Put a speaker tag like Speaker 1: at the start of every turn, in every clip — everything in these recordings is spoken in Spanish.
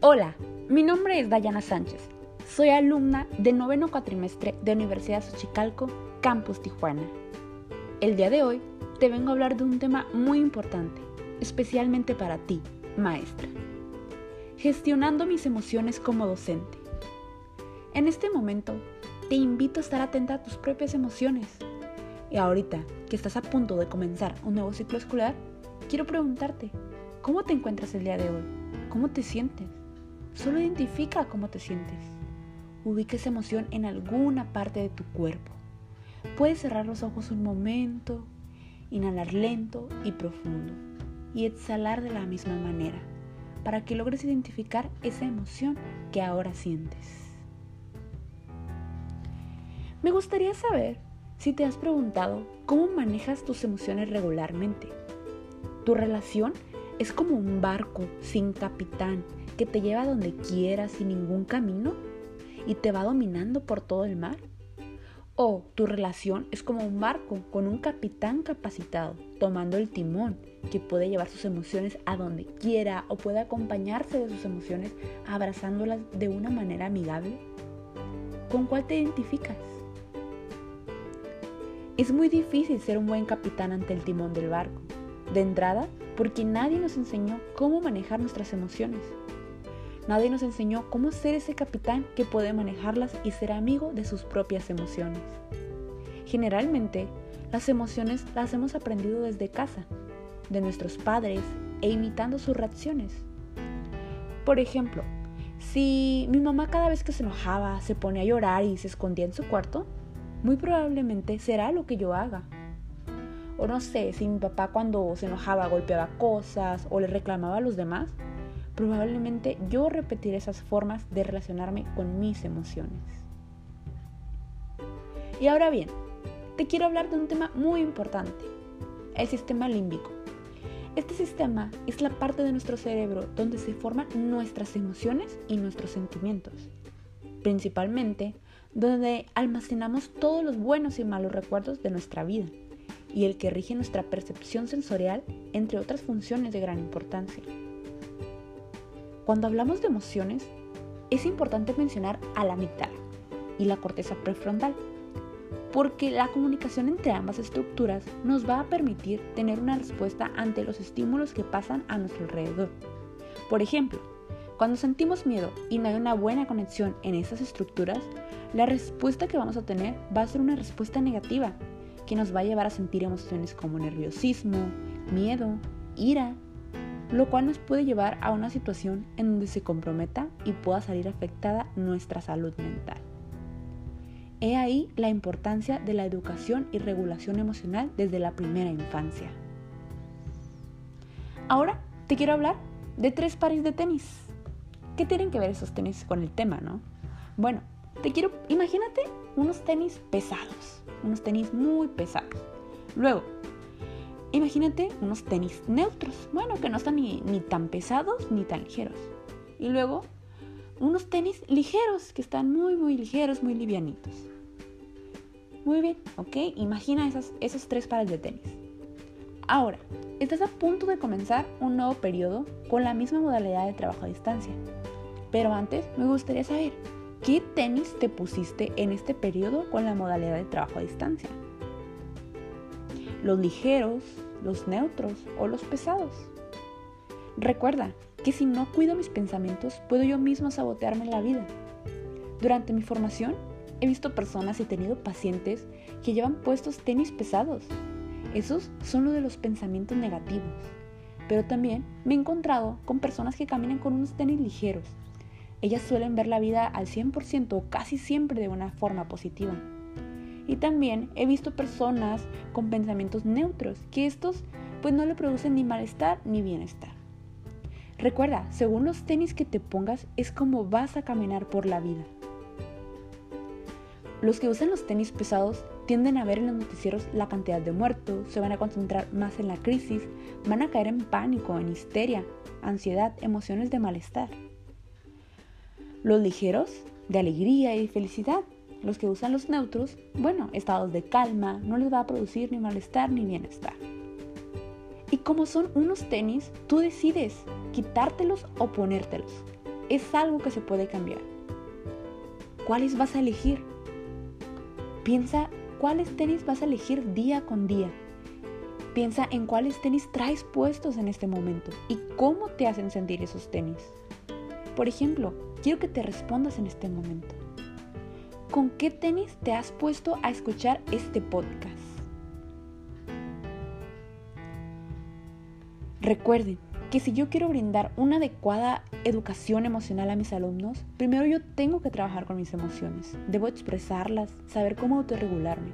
Speaker 1: Hola, mi nombre es Dayana Sánchez. Soy alumna del noveno cuatrimestre de Universidad Xochicalco, Campus Tijuana. El día de hoy te vengo a hablar de un tema muy importante, especialmente para ti, maestra. Gestionando mis emociones como docente. En este momento, te invito a estar atenta a tus propias emociones. Y ahorita que estás a punto de comenzar un nuevo ciclo escolar, quiero preguntarte, ¿cómo te encuentras el día de hoy? ¿Cómo te sientes? Solo identifica cómo te sientes. Ubica esa emoción en alguna parte de tu cuerpo. Puedes cerrar los ojos un momento, inhalar lento y profundo y exhalar de la misma manera para que logres identificar esa emoción que ahora sientes. Me gustaría saber si te has preguntado cómo manejas tus emociones regularmente. Tu relación es como un barco sin capitán que te lleva donde quieras sin ningún camino y te va dominando por todo el mar? ¿O tu relación es como un barco con un capitán capacitado tomando el timón que puede llevar sus emociones a donde quiera o puede acompañarse de sus emociones abrazándolas de una manera amigable? ¿Con cuál te identificas? Es muy difícil ser un buen capitán ante el timón del barco. De entrada, porque nadie nos enseñó cómo manejar nuestras emociones. Nadie nos enseñó cómo ser ese capitán que puede manejarlas y ser amigo de sus propias emociones. Generalmente, las emociones las hemos aprendido desde casa, de nuestros padres e imitando sus reacciones. Por ejemplo, si mi mamá cada vez que se enojaba se ponía a llorar y se escondía en su cuarto, muy probablemente será lo que yo haga. O no sé, si mi papá cuando se enojaba golpeaba cosas o le reclamaba a los demás, probablemente yo repetiré esas formas de relacionarme con mis emociones. Y ahora bien, te quiero hablar de un tema muy importante, el sistema límbico. Este sistema es la parte de nuestro cerebro donde se forman nuestras emociones y nuestros sentimientos, principalmente donde almacenamos todos los buenos y malos recuerdos de nuestra vida y el que rige nuestra percepción sensorial, entre otras funciones de gran importancia. Cuando hablamos de emociones, es importante mencionar a la amígdala y la corteza prefrontal, porque la comunicación entre ambas estructuras nos va a permitir tener una respuesta ante los estímulos que pasan a nuestro alrededor. Por ejemplo, cuando sentimos miedo y no hay una buena conexión en esas estructuras, la respuesta que vamos a tener va a ser una respuesta negativa, que nos va a llevar a sentir emociones como nerviosismo, miedo, ira, lo cual nos puede llevar a una situación en donde se comprometa y pueda salir afectada nuestra salud mental. He ahí la importancia de la educación y regulación emocional desde la primera infancia. Ahora te quiero hablar de tres pares de tenis. ¿Qué tienen que ver esos tenis con el tema, no? Bueno, te quiero, imagínate unos tenis pesados, unos tenis muy pesados. Luego, Imagínate unos tenis neutros, bueno, que no están ni, tan pesados ni tan ligeros. Y luego unos tenis ligeros, que están muy, muy ligeros, muy livianitos. Muy bien, ok, imagina esas, esos tres pares de tenis. Ahora, estás a punto de comenzar un nuevo periodo con la misma modalidad de trabajo a distancia. Pero antes me gustaría saber, ¿qué tenis te pusiste en este periodo con la modalidad de trabajo a distancia? los ligeros, los neutros o los pesados. Recuerda que si no cuido mis pensamientos, puedo yo mismo sabotearme la vida. Durante mi formación, he visto personas y tenido pacientes que llevan puestos tenis pesados. Esos son los de los pensamientos negativos. Pero también me he encontrado con personas que caminan con unos tenis ligeros. Ellas suelen ver la vida al 100% o casi siempre de una forma positiva. Y también he visto personas con pensamientos neutros, que estos pues no le producen ni malestar ni bienestar. Recuerda, según los tenis que te pongas es como vas a caminar por la vida. Los que usan los tenis pesados tienden a ver en los noticieros la cantidad de muertos, se van a concentrar más en la crisis, van a caer en pánico, en histeria, ansiedad, emociones de malestar. Los ligeros, de alegría y felicidad, los que usan los neutros, bueno, estados de calma, no les va a producir ni malestar ni bienestar. Y como son unos tenis, tú decides quitártelos o ponértelos. es algo que se puede cambiar. ¿Cuáles vas a elegir? Piensa cuáles tenis vas a elegir día con día. Piensa en cuáles tenis traes puestos en este momento y cómo te hacen sentir esos tenis. Por ejemplo, quiero que te respondas en este momento. ¿Con qué tenis te has puesto a escuchar este podcast? Recuerden que si yo quiero brindar una adecuada educación emocional a mis alumnos, primero yo tengo que trabajar con mis emociones. Debo expresarlas, saber cómo autorregularme.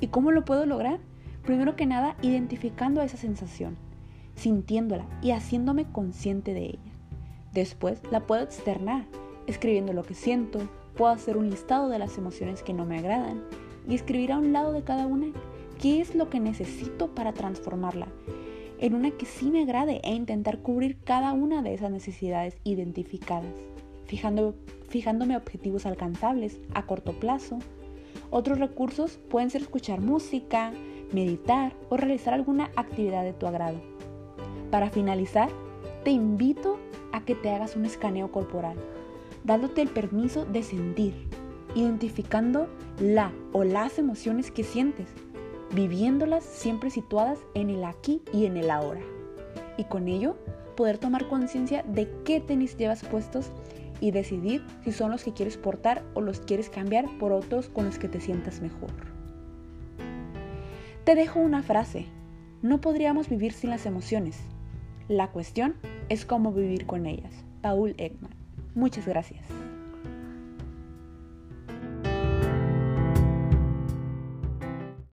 Speaker 1: ¿Y cómo lo puedo lograr? Primero que nada, identificando esa sensación, sintiéndola y haciéndome consciente de ella. Después la puedo externar, escribiendo lo que siento, puedo hacer un listado de las emociones que no me agradan y escribir a un lado de cada una qué es lo que necesito para transformarla en una que sí me agrade e intentar cubrir cada una de esas necesidades identificadas, fijando, fijándome objetivos alcanzables a corto plazo. Otros recursos pueden ser escuchar música, meditar o realizar alguna actividad de tu agrado. Para finalizar, te invito a que te hagas un escaneo corporal, dándote el permiso de sentir, identificando la o las emociones que sientes viviéndolas siempre situadas en el aquí y en el ahora. Y con ello poder tomar conciencia de qué tenis llevas puestos y decidir si son los que quieres portar o los quieres cambiar por otros con los que te sientas mejor. Te dejo una frase. No podríamos vivir sin las emociones. La cuestión es cómo vivir con ellas. Paul Ekman. Muchas gracias.